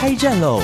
开战喽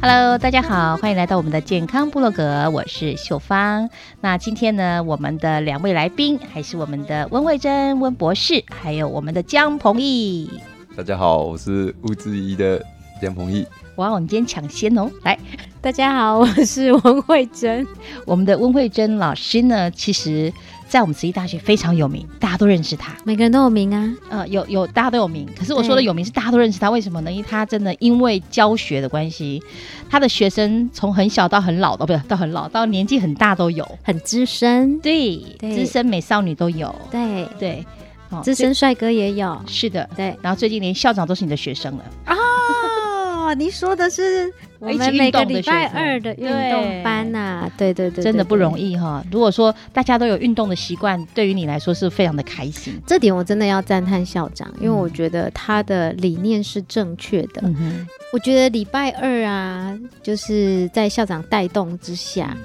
！Hello，大家好，欢迎来到我们的健康部落格，我是秀芳。那今天呢，我们的两位来宾还是我们的温慧珍温博士，还有我们的江鹏毅。大家好，我是物质一的江鹏毅。哇，我们今天抢先哦！来，大家好，我是温慧珍。我们的温慧珍老师呢，其实在我们慈济大学非常有名，大家都认识他。每个人都有名啊，呃，有有大家都有名。可是我说的有名是大家都认识他，为什么呢？因为他真的因为教学的关系，他的学生从很小到很老都不是到很老到年纪很大都有，很资深，对，对资深美少女都有，对，对，哦资深帅哥也有，是的，对。然后最近连校长都是你的学生了，哦，你说的是我们每个礼拜二的运动班呐、对对对，真的不容易。哈。如果说大家都有运动的习惯，对于你来说是非常的开心。这点我真的要赞叹校长，因为我觉得他的理念是正确的。嗯，我觉得礼拜二啊，就是在校长带动之下，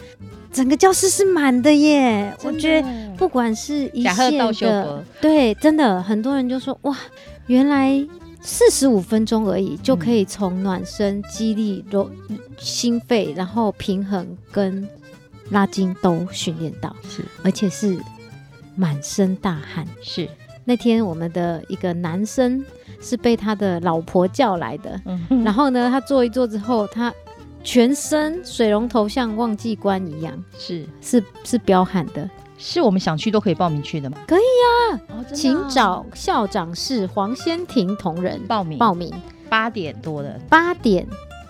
整个教室是满的耶。我觉得不管是一线的博，对，真的很多人就说哇，原来四十五分钟而已就可以从暖身、激励、柔心肺，然后平衡跟拉筋都训练到，是。而且是满身大汗。是，那天我们的一个男生是被他的老婆叫来的，嗯。哼，然后呢，他做一做之后，他全身水龙头像忘记关一样，是是是彪悍的。是我们想去都可以报名去的吗？可以呀，哦请找校长室黄先庭同仁报名报名，八点多的八点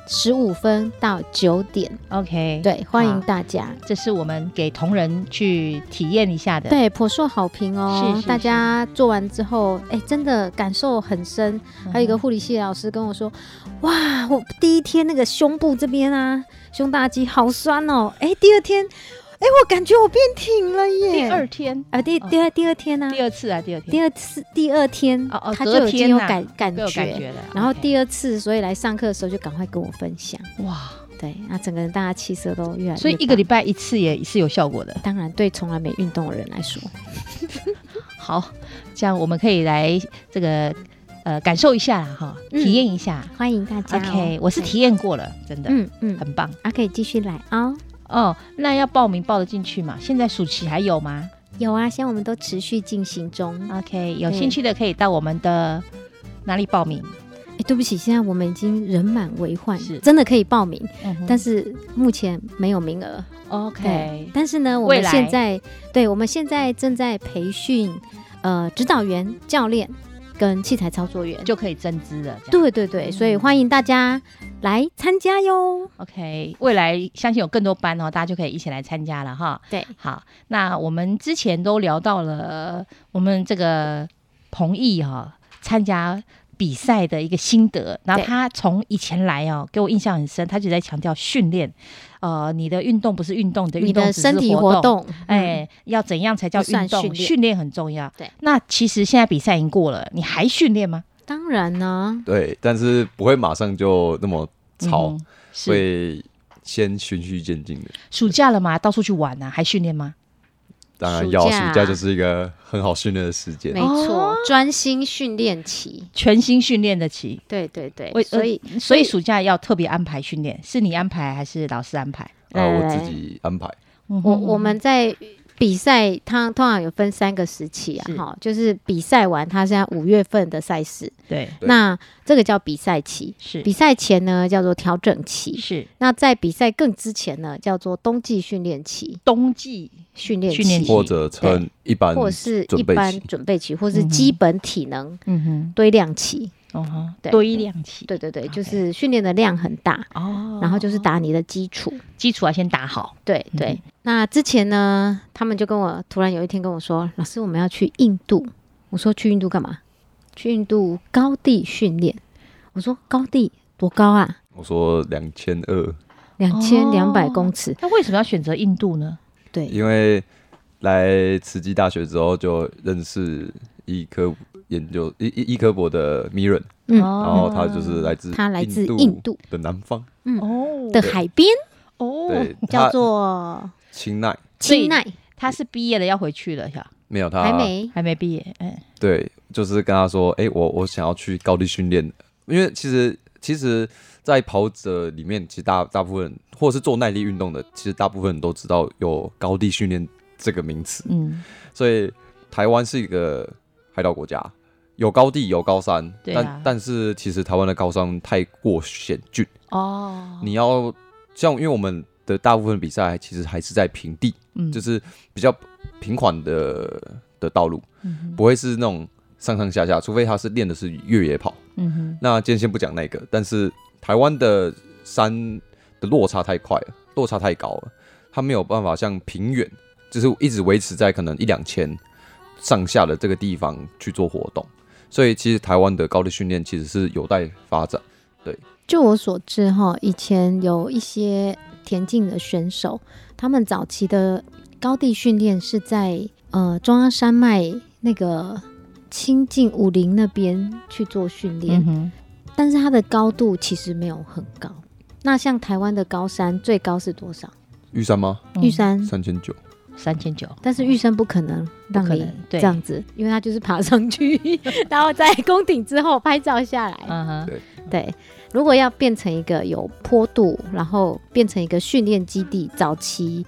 十五分到九点，，OK，对，欢迎大家。这是我们给同仁去体验一下的。对，颇受好评哦是。是大家做完之后，哎，真的感受很深。嗯，还有一个护理系老师跟我说：“哇，我第一天那个胸部这边啊，胸大肌好酸哦。哎，第二天，哎，我感觉我变挺了耶。第二天，啊，第哦第二第二天呢、第二次啊，第二天，第二次第二天，哦哦他就已经有隔天呐感感觉。然后第二次，所以来上课的时候就赶快跟我分享。哇，对，那整个人大家气色都越来越。所以一个礼拜一次也是有效果的。当然对从来没运动的人来说，好，这样我们可以来这个呃感受一下啦哈，嗯体验一下。欢迎大家、哦。OK，我是体验过了，真的，嗯嗯，很棒啊，可以继续来哦。哦。那要报名报得进去吗？现在暑期还有吗有啊，现在我们都持续进行中。？OK，有兴趣的可以到我们的哪里报名？哎，对不起，现在我们已经人满为患是，真的可以报名，嗯但是目前没有名额。OK，但是呢，我们现在对，我们现在正在培训呃指导员、教练跟器材操作员。就可以增资了。对对对，所以欢迎大家来参加哟。OK，未来相信有更多班哦，大家就可以一起来参加了哈。对，好，那我们之前都聊到了我们这个彭毅哈、参加比赛的一个心得，然后他从以前来哦，给我印象很深，他就在强调训练，呃，你的运动不是运动，你的运动只是的身体活活动，哎、嗯，要怎样才叫运动？训练训练很重要。对，那其实现在比赛已经过了，你还训练吗？当然呢，对，但是不会马上就那么超，嗯哼是会先循序渐进的。暑假了嘛，到处去玩啊，还训练吗？当然要，暑假暑假就是一个很好训练的时间没。错，专心训练期。全心训练的期，对对对为，所以呃所以暑假要特别安排训练，是你安排还是老师安排？啊，我自己安排。我我我们在比赛，它通常有分三个时期啊，哈，就是比赛完，它现在五月份的赛事，对。对。那这个叫比赛期。是。比赛前呢叫做调整期，是。那在比赛更之前呢叫做冬季训练期，冬季训练训练期。期，或者称一般或是一般准备期。或是基本体能嗯哼。堆量期。嗯哼，对堆量起，对对对，就是训练的量很大，哦，然后就是打你的基础。基础要先打好，嗯对对，那之前呢，他们就跟我突然有一天跟我说，老师我们要去印度。我说去印度干嘛？去印度高地训练。我说高地多高啊？我说两千二，两千两百哦公尺。那为什么要选择印度呢？对，因为来慈济大学之后就认识一科研究医医医科博的 Miran，嗯。哦然后他就是来自他来自印度的南方，嗯。哦。的海边？哦，对，叫做青奈。青奈，他是毕业了要回去了，是吧，没有他还没。还没毕业，哎，对，就是跟他说，哎、我我想要去高地训练，因为其实其实，在跑者里面，其实大大部分或者是做耐力运动的，其实大部分人都知道有高地训练这个名词，嗯，所以台湾是一个海岛国家，有高地有高山，啊。但但是其实台湾的高山太过险峻，哦，你要像因为我们的大部分比赛其实还是在平地，嗯。就是比较平缓的的道路，嗯不会是那种上上下下，除非他是练的是越野跑。嗯哼，那今天先不讲那个，但是台湾的山的落差太快了，落差太高了，它没有办法像平原，就是一直维持在可能一两千上下的这个地方去做活动。所以其实台湾的高地训练其实是有待发展。对就我所知哈，以前有一些田径的选手，他们早期的高地训练是在呃中央山脉那个清境武林那边去做训练，嗯，但是它的高度其实没有很高。那像台湾的高山最高是多少？玉山吗？玉山，三千九。三千九，但是玉生不可能让你对。这样子，因为他就是爬上去，然后在宫顶之后拍照下来。嗯哼，对，如果要变成一个有坡度，然后变成一个训练基地，早期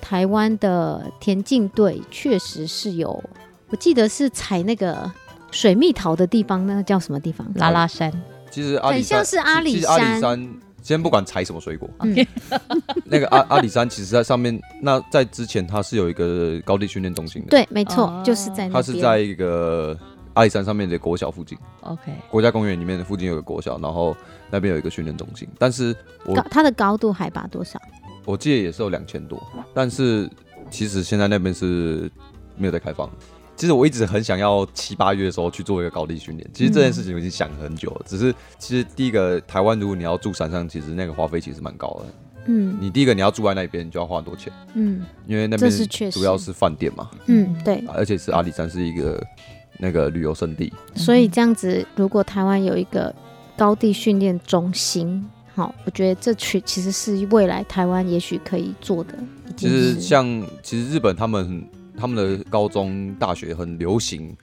台湾的田径队确实是有，我记得是采那个水蜜桃的地方，那个叫什么地方？拉拉山，其实阿里很像是阿里其实阿里山山，先不管采什么水果，嗯。那个阿阿里山其实在上面，那在之前它是有一个高地训练中心的，，对，没错，哦。就是在那。它是在一个阿里山上面的国小附近，OK，国家公园里面的附近有个国小，然后那边有一个训练中心，但是我高它的高度海拔多少？我记得也是有两千多，但是其实现在那边是没有在开放。其实我一直很想要七八月的时候去做一个高地训练，其实这件事情我已经想很久了。只是其实第一个台湾，如果你要住山上，其实那个花费其实蛮高的。嗯你第一个你要住在那边，你就要花很多钱，嗯因为那边主要是饭店嘛，嗯，对。而且是阿里山是一个那个旅游胜地。所以这样子，如果台湾有一个高地训练中心，好，我觉得这其其实是未来台湾也许可以做的一其。实像其实日本他们他们的高中大学很流行，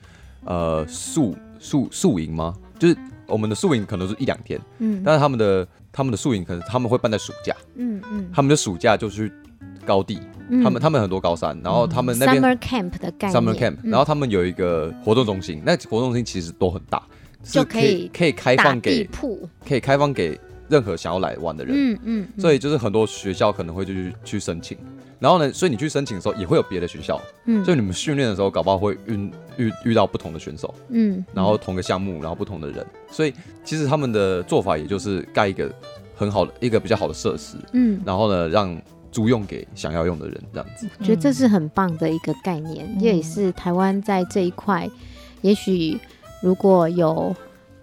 呃宿宿宿营吗？就是我们的宿营可能是一两天，嗯。但是他们的他们的宿营可能他们会办在暑假，嗯嗯，他们的暑假就去高地，嗯。他们他们很多高山，然后他们那边 summer camp 的概念。Summer camp，嗯。然后他们有一个活动中心，那活动中心其实都很大，就可可以可以开放给铺，可以开放给任何想要来玩的人。嗯嗯，嗯。所以就是很多学校可能会去去申请，然后呢，所以你去申请的时候也会有别的学校，嗯。所以你们训练的时候搞不好会遇遇遇到不同的选手，嗯，然后同个项目，然后不同的人，所以其实他们的做法也就是盖一个很好的一个比较好的设施，嗯，然后呢让租用给想要用的人这样子。我觉得这是很棒的一个概念，嗯。也是台湾在这一块，也许如果有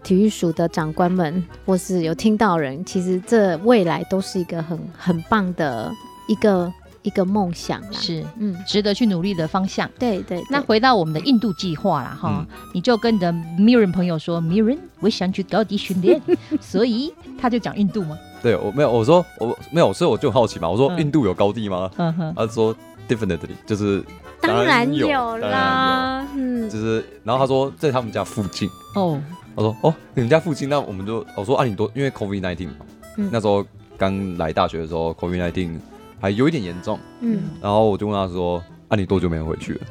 体育署的长官们，或是有听到人，其实这未来都是一个很很棒的一个一个梦想啦。是嗯，值得去努力的方向。对对，那回到我们的印度计划啦，哈、你就跟你的 Mirren 朋友说，Mirren，我想去高地训练，所以他就讲印度吗？对我没有我说我没有，所以我就很好奇嘛，我说嗯印度有高地吗？嗯哼，他说 definitely 就是当然有有当然啦，嗯有，就是然后他说在他们家附近。哦，我说哦，你们家附近，那我们就我说啊，你多因为 COVID nineteen 嘛，嗯那时候刚来大学的时候，COVID nineteen 还有一点严重，嗯，然后我就问他说啊，你多久没有回去了？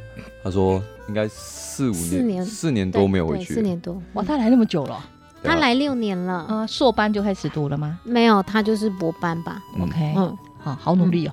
他说应该四五年，四年。四年对多没有回去四年多，哇，他来那么久了，他来六年了，啊，硕班就开始读了吗？没有，他就是博班吧，嗯？OK，嗯，好好努力哦，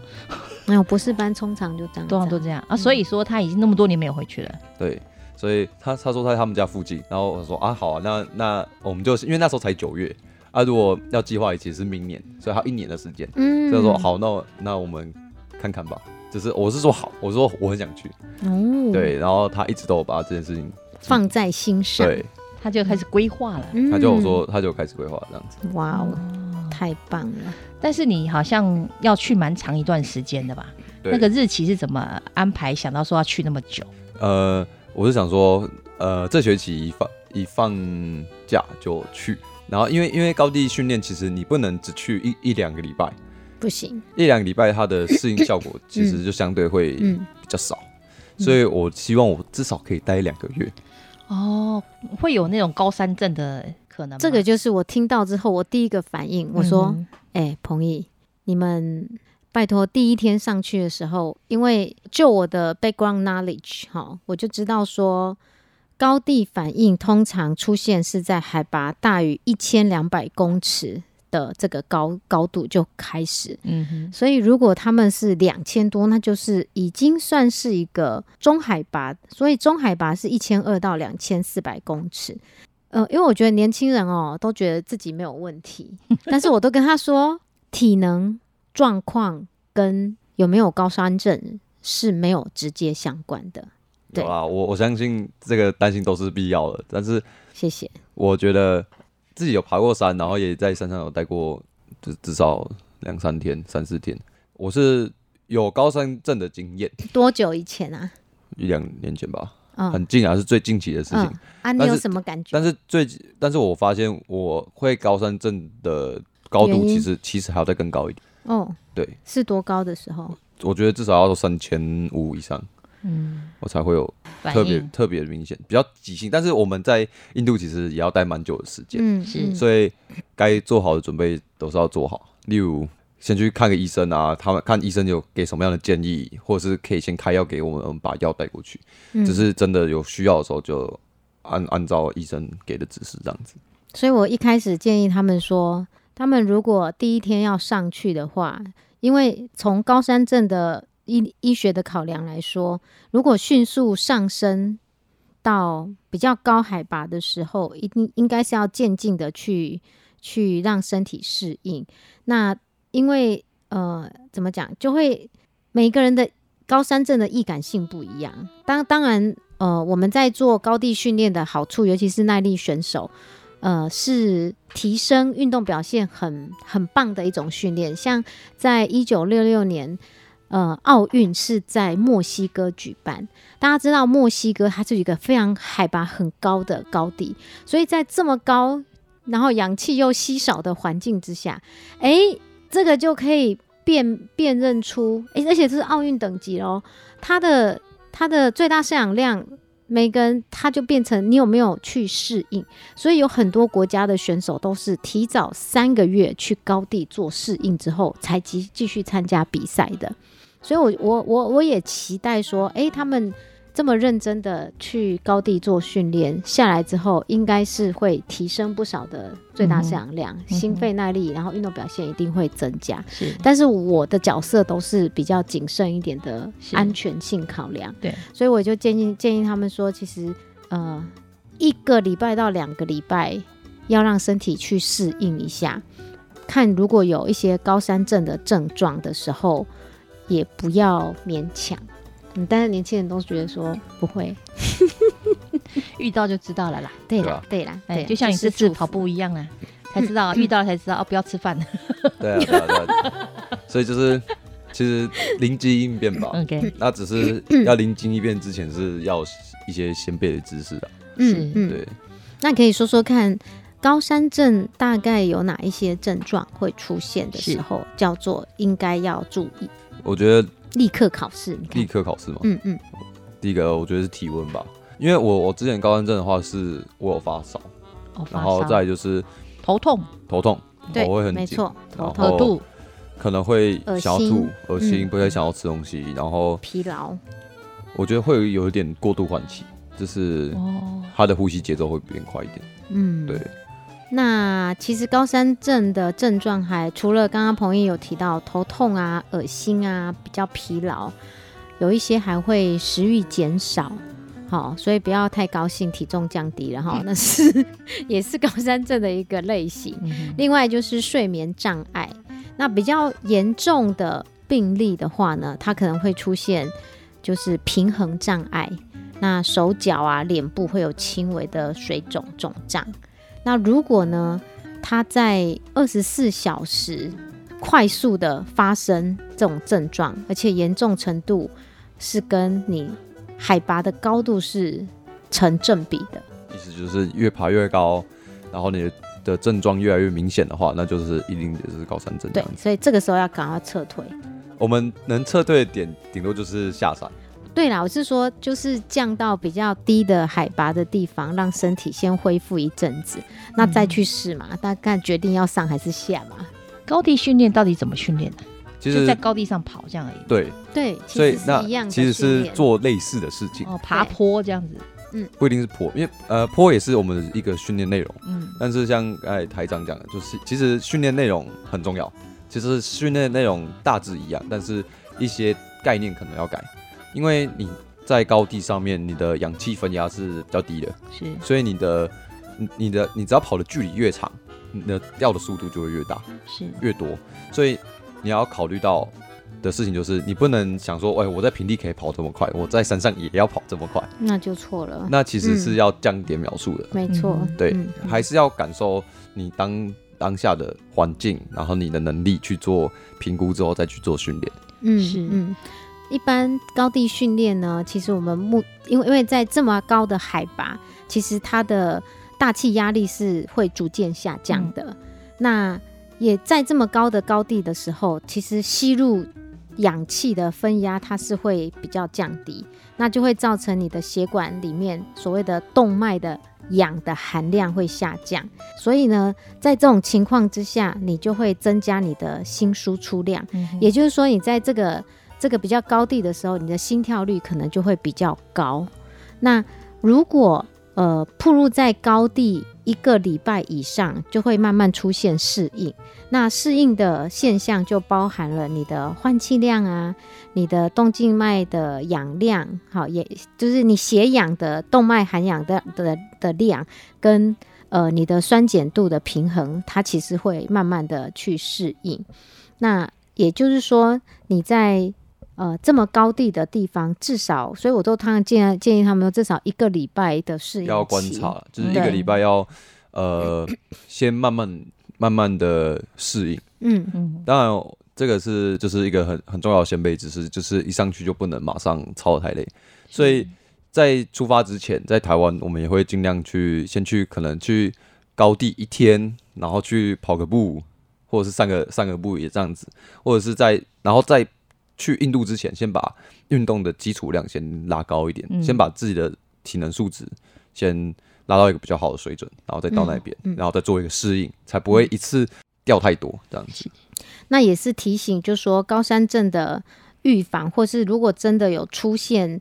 没有博士班通常就这样通常都这样。啊，所以说他已经那么多年没有回去了，对，所以他他说他在他们家附近，然后我说啊好啊，那那我们就是因为那时候才九月啊，如果要计划，其实是明年，所以还有一年的时间，嗯所以说，好，那那我们看看吧。就是我是说好，我说我很想去，哦，，对，然后他一直都有把这件事情放在心上，对，他就开始规划了。嗯他就有说他就开始规划这样子，哇哦，太棒了，但是你好像要去蛮长一段时间的吧？那个日期是怎么安排？想到说要去那么久？呃，我是想说，呃，这学期一放一放假就去，然后因为因为高地训练，其实你不能只去一一两个礼拜，不行，一两个礼拜它的适应效果其实就相对会嗯比较少，所以我希望我至少可以待两个月。哦，会有那种高山症的可能吗？这个就是我听到之后，我第一个反应，我说，嗯。哎、彭毅，你们拜托第一天上去的时候，因为就我的 background knowledge 哈，我就知道说高地反应通常出现是在海拔大于一千两百公尺的这个高高度就开始。嗯哼，所以如果他们是两千多，那就是已经算是一个中海拔，所以中海拔是一千二到两千四百公尺。呃，因为我觉得年轻人哦都觉得自己没有问题，但是我都跟他说，体能状况跟有没有高山症是没有直接相关的。对有啦，我我相信这个担心都是必要的，但是谢谢。我觉得自己有爬过山，然后也在山上有待过，至至少两三天、三四天。我是有高山症的经验，多久以前啊？一两年前吧，嗯很近啊，是最近期的事情。嗯啊，你有什么感觉？但是最，但是我发现我会高山症的高度其实其实还要再更高一点。哦，对，是多高的时候？我觉得至少要三千五以上，嗯，我才会有特别特别明显，比较急性。但是我们在印度其实也要待蛮久的时间，嗯，所以该做好的准备都是要做好。例如，先去看个医生啊，他们看医生有给什么样的建议，或者是可以先开药给我们，我们把药带过去。嗯只是真的有需要的时候，就按按照医生给的指示这样子。所以我一开始建议他们说，他们如果第一天要上去的话，因为从高山镇的医医学的考量来说，如果迅速上升到比较高海拔的时候，一定应该是要渐进的去去让身体适应。那因为呃，怎么讲，就会每个人的高山症的易感性不一样。当当然，呃，我们在做高地训练的好处，尤其是耐力选手，呃，是提升运动表现很很棒的一种训练。像在一九六六年，呃，奥运是在墨西哥举办。大家知道墨西哥它是一个非常海拔很高的高地，所以在这么高，然后氧气又稀少的环境之下，哎，这个就可以辨辨认出，哎，而且这是奥运等级哦，它的它的最大摄氧量。每个人他就变成你有没有去适应，所以有很多国家的选手都是提早三个月去高地做适应之后，才继继续参加比赛的。所以我，我我我也期待说，诶，他们这么认真的去高地做训练下来之后，应该是会提升不少的最大摄氧量、哼。心肺耐力，然后运动表现一定会增加。是。但是我的角色都是比较谨慎一点的安全性考量，对，所以我就建议建议他们说，其实呃一个礼拜到两个礼拜要让身体去适应一下，看如果有一些高山症的症状的时候，也不要勉强。嗯，但是年轻人都觉得说不会，遇到就知道了啦。对啦对啦，哎，对，就像你这次跑步一样啊，才知道遇到了才知道哦，不要吃饭。对啊，对啊，对啊对啊。所以就是其实灵机应变吧。OK，那只是 要临机应变之前是要一些先辈的知识的。嗯是嗯，对，那可以说说看，高山症大概有哪一些症状会出现的时候，叫做应该要注意，我觉得立刻考试。立，刻考试嘛。嗯嗯，第一个我觉得是体温吧，因为我我之前高山症的话是我有发烧，哦，然后再就是头痛、头痛，对头会很紧，没错，头然后痛、可能会恶想要吐心、恶心，嗯不太想要吃东西，然后疲劳，我觉得会有一点过度换气，就是哦，他的呼吸节奏会变快一点。嗯，对。那其实高山症的症状还除了刚刚彭毅有提到头痛啊、恶心啊、比较疲劳，有一些还会食欲减少，好，所以不要太高兴，体重降低了哈，那是 也是高山症的一个类型。嗯另外就是睡眠障碍，那比较严重的病例的话呢，它可能会出现就是平衡障碍，那手脚啊、脸部会有轻微的水肿肿胀。那如果呢，它在二十四小时快速的发生这种症状，而且严重程度是跟你海拔的高度是成正比的。意思就是越爬越高，然后你的症状越来越明显的话，那就是一定就是高山症对，所以这个时候要赶快撤退。我们能撤退的点，顶多就是下山。对啦，我是说，就是降到比较低的海拔的地方，让身体先恢复一阵子，那再去试嘛，大概决定要上还是下嘛。高地训练到底怎么训练呢？其实就在高地上跑这样而已。对，对，其实是所以那一样的其实是做类似的事情，哦，爬坡这样子。嗯不一定是坡，因为呃坡也是我们的一个训练内容。嗯，但是像刚才台长讲的，就是其实训练内容很重要。其实训练内容大致一样，但是一些概念可能要改，因为你在高地上面，你的氧气分压是比较低的，是所以你的你你的你只要跑的距离越长，你的掉的速度就会越大是，越多。所以你要考虑到的事情就是，你不能想说，哎，我在平地可以跑这么快，我在山上也要跑这么快，那就错了。那其实是要降点秒数的。没错，嗯对，嗯还是要感受你当当下的环境，然后你的能力去做评估之后再去做训练。嗯是嗯。一般高地训练呢，其实我们目因为因为在这么高的海拔，其实它的大气压力是会逐渐下降的。那也在这么高的高地的时候，其实吸入氧气的分压它是会比较降低，那就会造成你的血管里面所谓的动脉的氧的含量会下降。所以呢，在这种情况之下，你就会增加你的心输出量。嗯也就是说，你在这个这个比较高地的时候，你的心跳率可能就会比较高。那如果呃铺路在高地一个礼拜以上，就会慢慢出现适应。那适应的现象就包含了你的换气量啊，你的动静脉的氧量，好，也就是你血氧的动脉含氧的的的量跟呃你的酸碱度的平衡，它其实会慢慢的去适应。那也就是说，你在呃这么高地的地方，至少，所以我都常常建议建议他们说，至少一个礼拜的适应要观期察，就是一个礼拜要呃先慢慢慢慢的适应。嗯。嗯。当然，这个是就是一个很很重要的先辈知识，就是一上去就不能马上超得太累，所以在出发之前，在台湾我们也会尽量去先去可能去高地一天，然后去跑个步，或者是散个散个步也这样子，或者是在然后再去印度之前，先把运动的基础量先拉高一点，嗯。先把自己的体能素质先拉到一个比较好的水准，然后再到那边，嗯嗯。然后再做一个适应，才不会一次掉太多这样子。那也是提醒，就说高山症的预防，或是如果真的有出现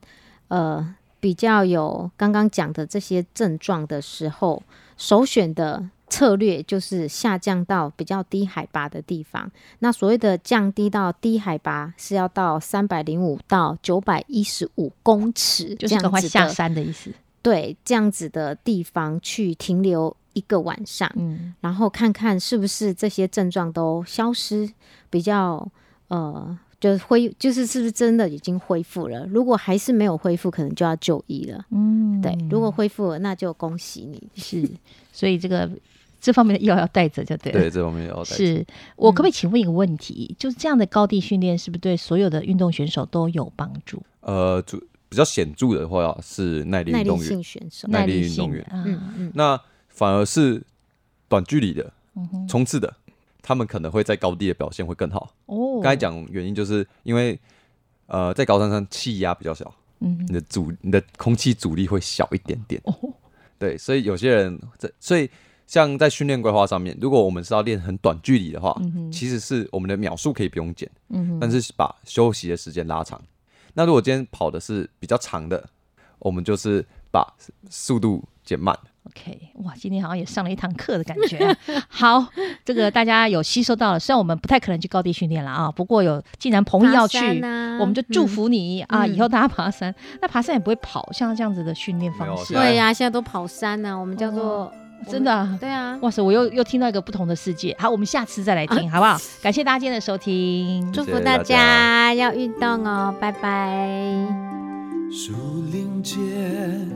呃比较有刚刚讲的这些症状的时候，首选的策略就是下降到比较低海拔的地方。那所谓的降低到低海拔，是要到三百零五到九百一十五公尺，就是赶快这样子的下山的意思。对这样子的地方去停留一个晚上。嗯，然后看看是不是这些症状都消失，比较呃，就是恢，就是是不是真的已经恢复了？如果还是没有恢复，可能就要就医了。嗯对，如果恢复了，那就恭喜你。是，所以这个这方面的药要带着就对了。对，这方面也要带是我可不可以请问一个问题？就是这样的高地训练是不是对所有的运动选手都有帮助？呃，主比较显著的话是耐力耐力运动员性，选手，耐力力运动员啊嗯嗯，那反而是短距离的冲刺的，他们可能会在高地的表现会更好。哦，刚才讲原因就是因为呃，在高山上气压比较小，嗯你的阻你的空气阻力会小一点点。哦，对，所以有些人在，所以像在训练规划上面，如果我们是要练很短距离的话，嗯其实是我们的秒数可以不用减，嗯但是把休息的时间拉长。那如果今天跑的是比较长的，我们就是把速度减慢，OK，哇，今天好像也上了一堂课的感觉啊、好，这个大家有吸收到了，虽然我们不太可能去高地训练了啊，不过有既然彭毅要去，我们就祝福你、啊，嗯。以后大家爬山。那爬山也不会跑，像这样子的训练方式。对呀、现在都跑山呢、我们叫做、真的、啊。对啊。哇塞！我又又听到一个不同的世界。好，我们下次再来听，好不好？感谢大家今天的收听。祝福大家要运动哦，拜拜。树林间，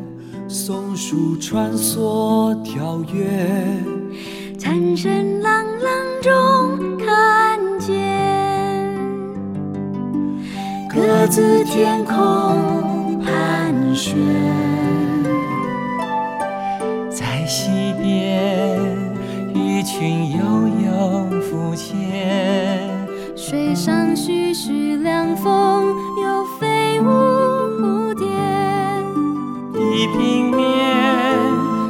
松鼠穿梭跳跃，蝉声朗朗中看见，各自天空盘旋。边，一群悠悠浮潜。水上徐徐凉风，有飞舞蝴蝶。地平面，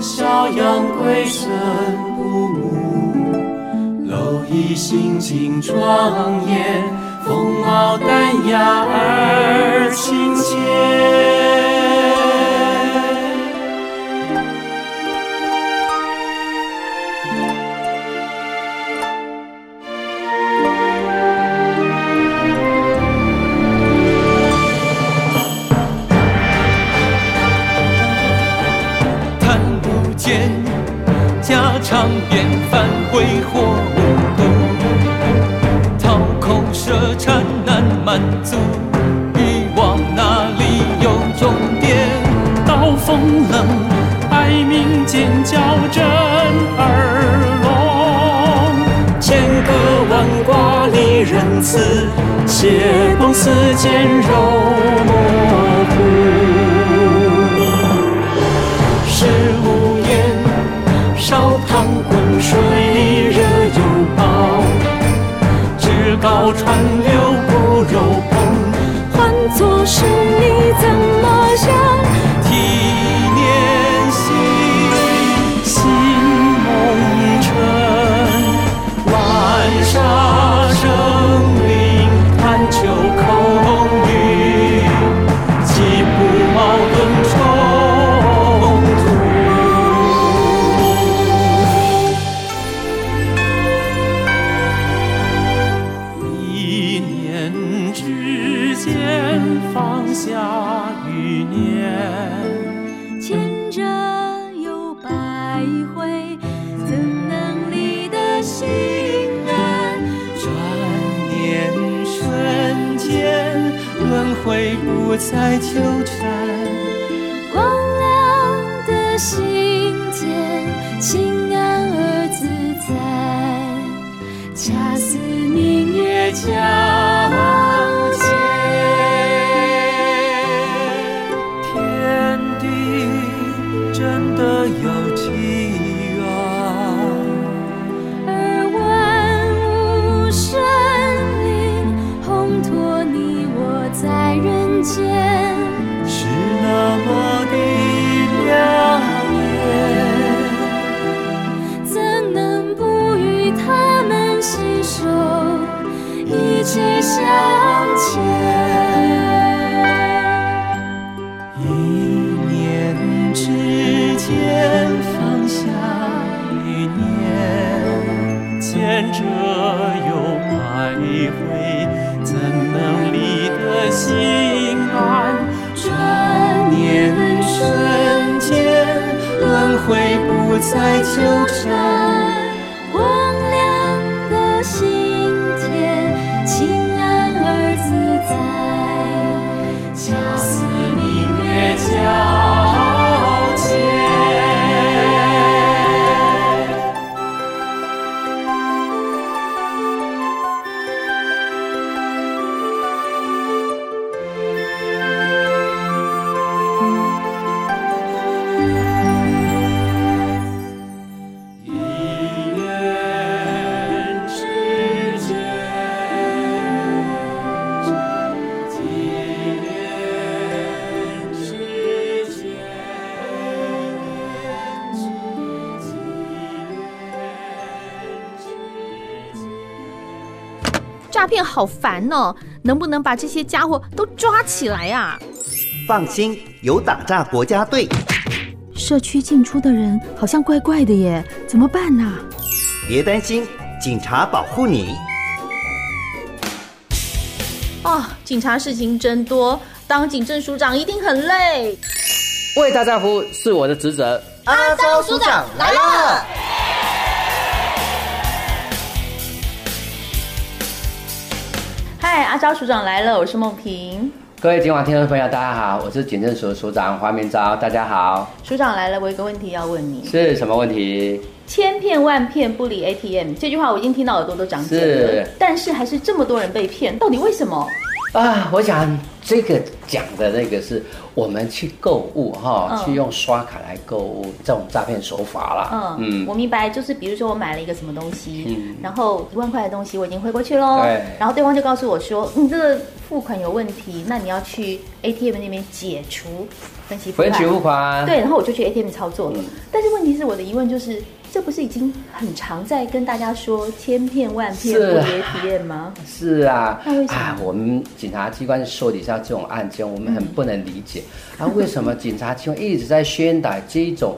小羊归声不母，蝼蚁行进庄严，风貌淡雅而亲切。血光似轮回不再纠缠。光亮的心间，心安而自在，恰似明月皎念，牵着又百回，怎能离得心安？转念瞬间，轮回不再纠缠。诈骗好烦哦，能不能把这些家伙都抓起来啊？放心，有打诈国家队。社区进出的人好像怪怪的耶，怎么办呐、别担心，警察保护你。哦，警察事情真多，当警政署长一定很累。为大家服务是我的职责。阿昭署长来了。阿昭署长来了，我是梦萍。各位今晚听众朋友，大家好，我是警政署的署长黄明昭，大家好。署长来了，我有个问题要问你：是什么问题？千骗万骗不离 ATM，这句话我已经听到耳朵都长茧了是，但是还是这么多人被骗，到底为什么？啊，我想这个讲的那个是我们去购物哈，嗯去用刷卡来购物这种诈骗手法啦。嗯，我明白，就是比如说我买了一个什么东西，嗯然后一万块的东西我已经汇过去喽，对然后对方就告诉我说，你这个付款有问题，那你要去 ATM 那边解除分期付款。分期付款对，然后我就去 ATM 操作了。嗯但是问题是我的疑问就是，这不是已经很常在跟大家说千骗万骗不是啊离 ATM 吗？是啊，那为什么啊，我们警察机关受理下这种案件，我们很不能理解、啊，为什么警察机关一直在宣导这一种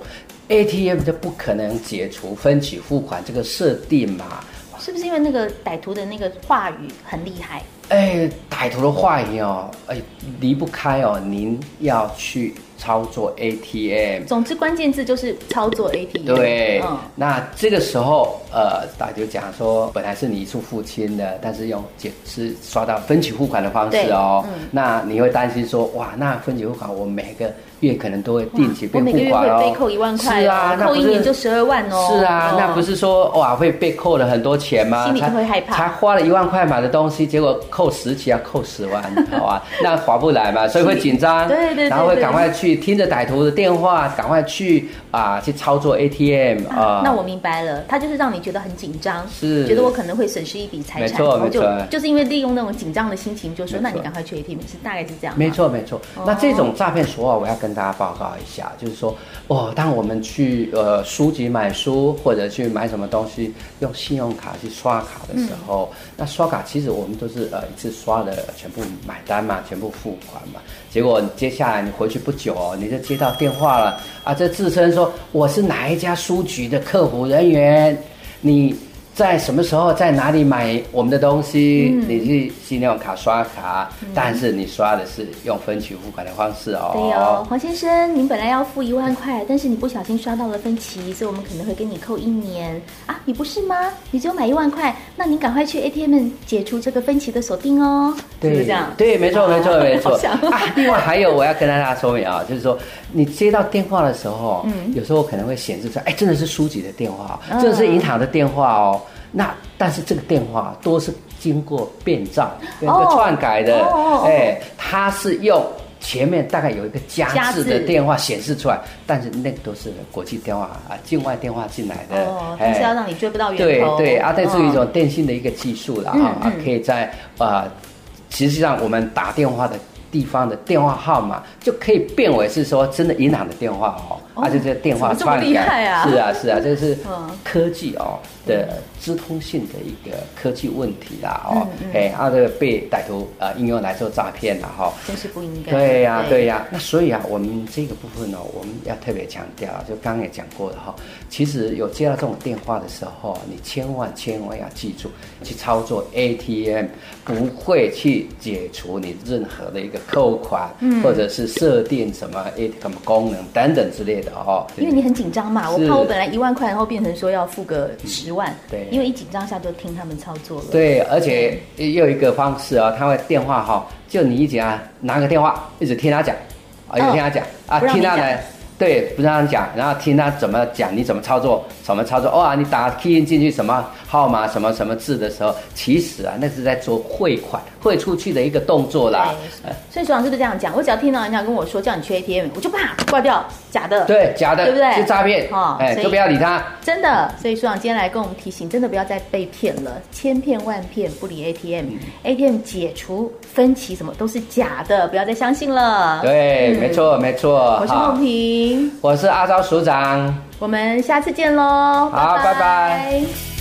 ATM 就不可能解除分期付款这个设定嘛？是不是因为那个歹徒的那个话语很厉害？哎，歹徒的话语哦，哎，离不开哦，您要去操作 ATM。总之关键字就是操作 ATM。对，嗯，那这个时候，呃，大家就讲说，本来是你一处付清的，但是用解是刷到分期付款的方式哦。那你会担心说，哇，那分期付款我每个月可能都会定期变我每个月付款哦。会被扣一万块哦，是啊，那扣一年就十二万哦。是啊，哦那不是说哇会被扣了很多钱吗？心里就会害怕才花了一万块买的东西，结果扣十期要扣十万，好吧？那划不来嘛，所以会紧张，对对对对然后会赶快去听着歹徒的电话，赶快去啊去操作 ATM 啊。那我明白了，他就是让你觉得很紧张，是觉得我可能会损失一笔财没产，然后就错没错就是因为利用那种紧张的心情，就说那你赶快去 ATM，是大概是这样吗。没错，没错。哦那这种诈骗手法，我要跟大家报告一下，就是说，哦，当我们去呃书籍买书或者去买什么东西，用信用卡去刷卡的时候，嗯那刷卡其实我们都是呃一次刷的全部买单嘛，全部付款嘛。结果接下来你回去不久，你就接到电话了啊，这自称说我是哪一家书局的客服人员，你。在什么时候在哪里买我们的东西？嗯你去信用卡刷卡，但是你刷的是用分期付款的方式哦。对哦，黄先生，您本来要付一万块，但是你不小心刷到了分期，所以我们可能会跟你扣一年啊，你不是吗？你只有买一万块，那您赶快去 ATM 解除这个分期的锁定哦，是不是这样？对，没错，没错，没错啊。另外还有我要跟大家说明啊，就是说你接到电话的时候，嗯有时候可能会显示出来，哎，真的是书籍的电话，嗯真的是银行的电话哦。那但是这个电话都是经过变造、跟一个哦篡改的哎，它是用。前面大概有一个加加字字的电话显示出来，但是那个都是国际电话啊，境外电话进来的，哦，哎但是要让你追不到源头。对对啊，这是一种嗯电信的一个技术了啊嗯，可以在啊，实际上我们打电话的地方的电话号码就可以变为是说真的银行的电话哦，而且，这是电话怎么这么篡厉害啊是啊是啊，这是嗯科技哦的资通性的一个科技问题啦哦哎，啊，这个被歹徒呃应用来做诈骗了哈。真是不应该。对呀、对呀、那所以啊，我们这个部分呢，我们要特别强调，就刚刚也讲过了哈。其实有接到这种电话的时候，你千万千万要记住，去操作 ATM 不会去解除你任何的一个扣款，嗯或者是设定什么什么功能等等之类的哦。因为你很紧张嘛，我怕我本来一万块，然后变成说要付个十万，对因为一紧张下就听他们操作了。对，而且又有一个方式啊，他会电话哈，就你一直啊拿个电话，一直听他讲，啊，一直听他讲、啊，听他呢，对，不让他讲，然后听他怎么讲，你怎么操作，怎么操作，哇，你打 key in 进去什么号码，什么什么字的时候，其实啊，那是在做汇款汇出去的一个动作啦。呃所以所长是不是这样讲？我只要听到人家跟我说叫你去 ATM，我就啪挂掉，假的。对，假的，对不对是诈骗，哦哎，就不要理他。真的，所以所长今天来跟我们提醒，真的不要再被骗了，千骗万骗不理 ATM，ATM、解除分歧什么都是假的，不要再相信了。对，嗯没错，没错。我是哈梦萍，我是阿昭署长。我们下次见喽，好拜拜拜